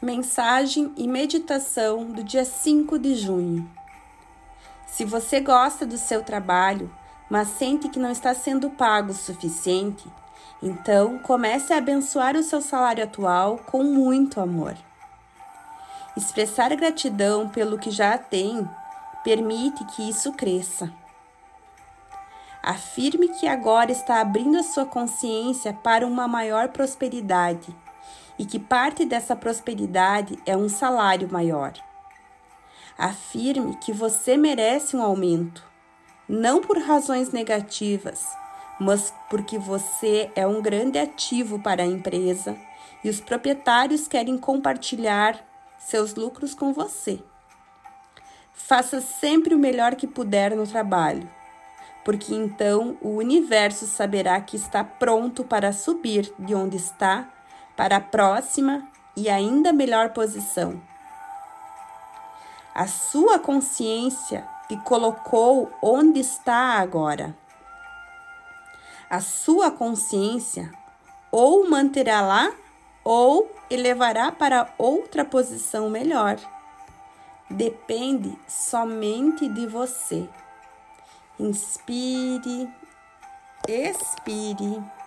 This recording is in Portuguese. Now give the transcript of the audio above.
Mensagem e meditação do dia 5 de junho. Se você gosta do seu trabalho, mas sente que não está sendo pago o suficiente, então comece a abençoar o seu salário atual com muito amor. Expressar gratidão pelo que já tem permite que isso cresça. Afirme que agora está abrindo a sua consciência para uma maior prosperidade e que parte dessa prosperidade é um salário maior. Afirme que você merece um aumento, não por razões negativas, mas porque você é um grande ativo para a empresa e os proprietários querem compartilhar seus lucros com você. Faça sempre o melhor que puder no trabalho, porque então o universo saberá que está pronto para subir de onde está para a próxima e ainda melhor posição. A sua consciência te colocou onde está agora. A sua consciência ou manterá lá ou elevará para outra posição melhor. Depende somente de você. Inspire, expire.